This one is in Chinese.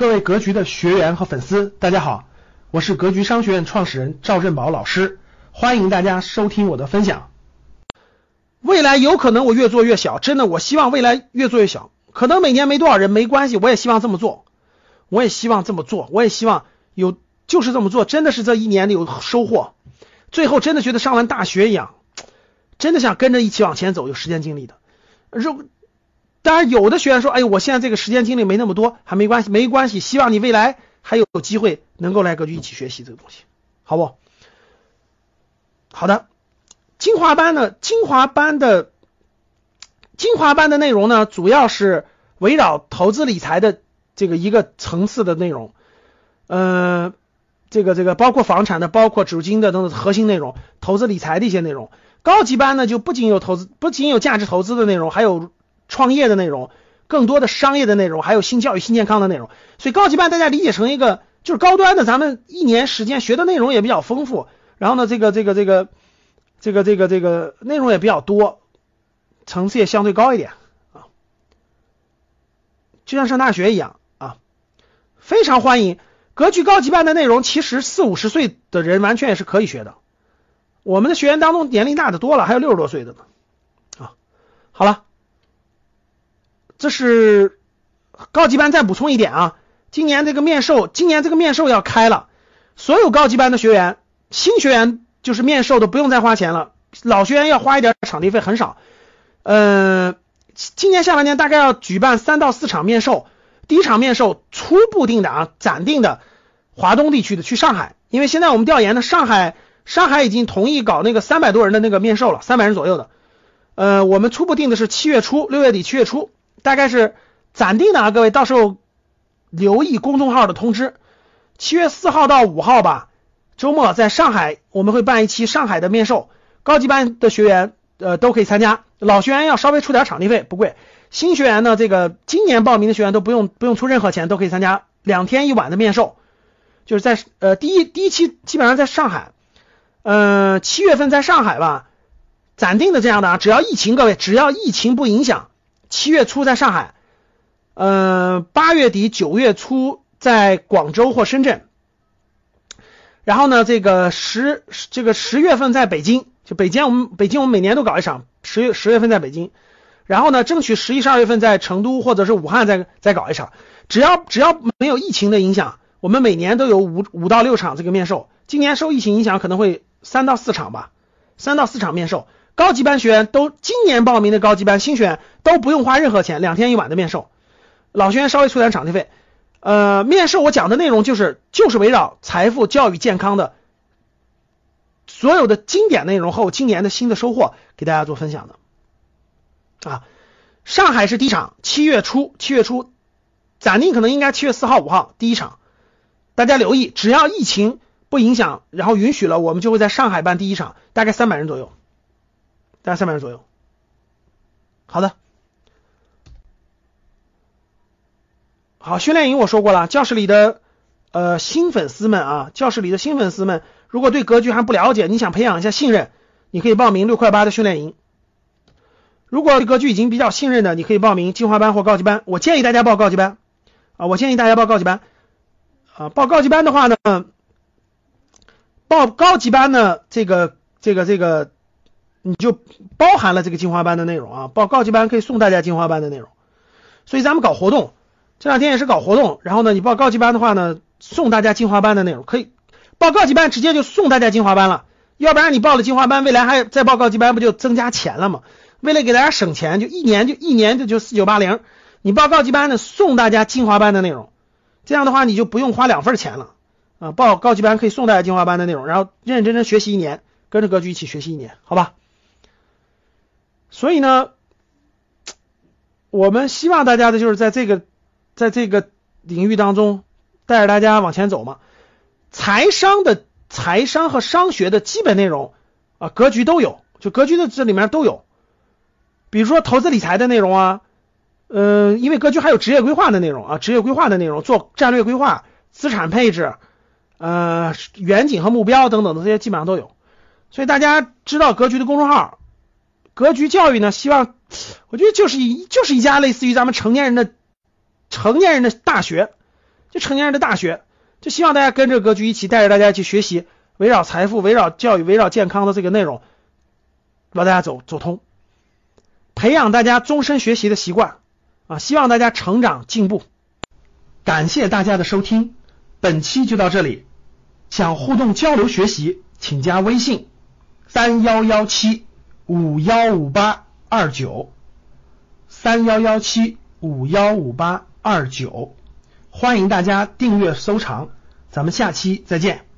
各位格局的学员和粉丝，大家好，我是格局商学院创始人赵振宝老师，欢迎大家收听我的分享。未来有可能我越做越小，真的，我希望未来越做越小，可能每年没多少人没关系，我也希望这么做，我也希望这么做，我也希望有就是这么做，真的是这一年里有收获，最后真的觉得上完大学一样，真的想跟着一起往前走，有时间精力的，如。当然，有的学员说：“哎，我现在这个时间精力没那么多，还没关系，没关系。希望你未来还有机会能够来格局一起学习这个东西，好不？好的，精华班呢？精华班的精华班的内容呢，主要是围绕投资理财的这个一个层次的内容，呃，这个这个包括房产的，包括主金的等等核心内容，投资理财的一些内容。高级班呢，就不仅有投资，不仅有价值投资的内容，还有。创业的内容，更多的商业的内容，还有新教育、新健康的内容。所以高级班大家理解成一个就是高端的，咱们一年时间学的内容也比较丰富。然后呢，这个这个这个这个这个这个内容也比较多，层次也相对高一点啊，就像上大学一样啊，非常欢迎。格局高级班的内容，其实四五十岁的人完全也是可以学的。我们的学员当中年龄大的多了，还有六十多岁的呢啊。好了。这是高级班，再补充一点啊，今年这个面授，今年这个面授要开了，所有高级班的学员，新学员就是面授的不用再花钱了，老学员要花一点场地费，很少。嗯，今年下半年大概要举办三到四场面授，第一场面授初步定的啊，暂定的华东地区的去上海，因为现在我们调研呢，上海上海已经同意搞那个三百多人的那个面授了，三百人左右的。呃，我们初步定的是七月初，六月底七月初。大概是暂定的啊，各位到时候留意公众号的通知。七月四号到五号吧，周末在上海我们会办一期上海的面授，高级班的学员呃都可以参加，老学员要稍微出点场地费，不贵。新学员呢，这个今年报名的学员都不用不用出任何钱，都可以参加两天一晚的面授，就是在呃第一第一期基本上在上海，呃七月份在上海吧，暂定的这样的啊，只要疫情各位只要疫情不影响。七月初在上海，嗯，八月底九月初在广州或深圳，然后呢，这个十这个十月份在北京，就北京我们北京我们每年都搞一场，十月十月份在北京，然后呢，争取十一十二月份在成都或者是武汉再再搞一场，只要只要没有疫情的影响，我们每年都有五五到六场这个面授，今年受疫情影响可能会三到四场吧，三到四场面授。高级班学员都今年报名的高级班新学员都不用花任何钱，两天一晚的面授，老学员稍微出点场地费。呃，面授我讲的内容就是就是围绕财富、教育、健康的所有的经典内容和我今年的新的收获给大家做分享的。啊，上海是第一场，七月初，七月初暂定可能应该七月四号、五号第一场，大家留意，只要疫情不影响，然后允许了，我们就会在上海办第一场，大概三百人左右。大概三百人左右。好的，好训练营我说过了，教室里的呃新粉丝们啊，教室里的新粉丝们，如果对格局还不了解，你想培养一下信任，你可以报名六块八的训练营。如果格局已经比较信任的，你可以报名精华班或高级班。我建议大家报高级班啊，我建议大家报高级班啊，报高级班的话呢，报高级班呢，这个这个这个。你就包含了这个精华班的内容啊，报高级班可以送大家精华班的内容，所以咱们搞活动，这两天也是搞活动，然后呢，你报高级班的话呢，送大家精华班的内容，可以报高级班直接就送大家精华班了，要不然你报了精华班，未来还再报高级班，不就增加钱了吗？为了给大家省钱，就一年就一年就就四九八零，你报高级班呢，送大家精华班的内容，这样的话你就不用花两份钱了啊，报高级班可以送大家精华班的内容，然后认认真真学习一年，跟着格局一起学习一年，好吧？所以呢，我们希望大家的就是在这个在这个领域当中带着大家往前走嘛。财商的财商和商学的基本内容啊，格局都有，就格局的这里面都有。比如说投资理财的内容啊，嗯，因为格局还有职业规划的内容啊，职业规划的内容，做战略规划、资产配置、呃远景和目标等等的这些基本上都有。所以大家知道格局的公众号。格局教育呢？希望我觉得就是一就是一家类似于咱们成年人的成年人的大学，就成年人的大学，就希望大家跟着格局一起带着大家去学习，围绕财富、围绕教育、围绕健康的这个内容，把大家走走通，培养大家终身学习的习惯啊！希望大家成长进步。感谢大家的收听，本期就到这里。想互动交流学习，请加微信三幺幺七五幺五八二九三幺幺七五幺五八二九，欢迎大家订阅收藏，咱们下期再见。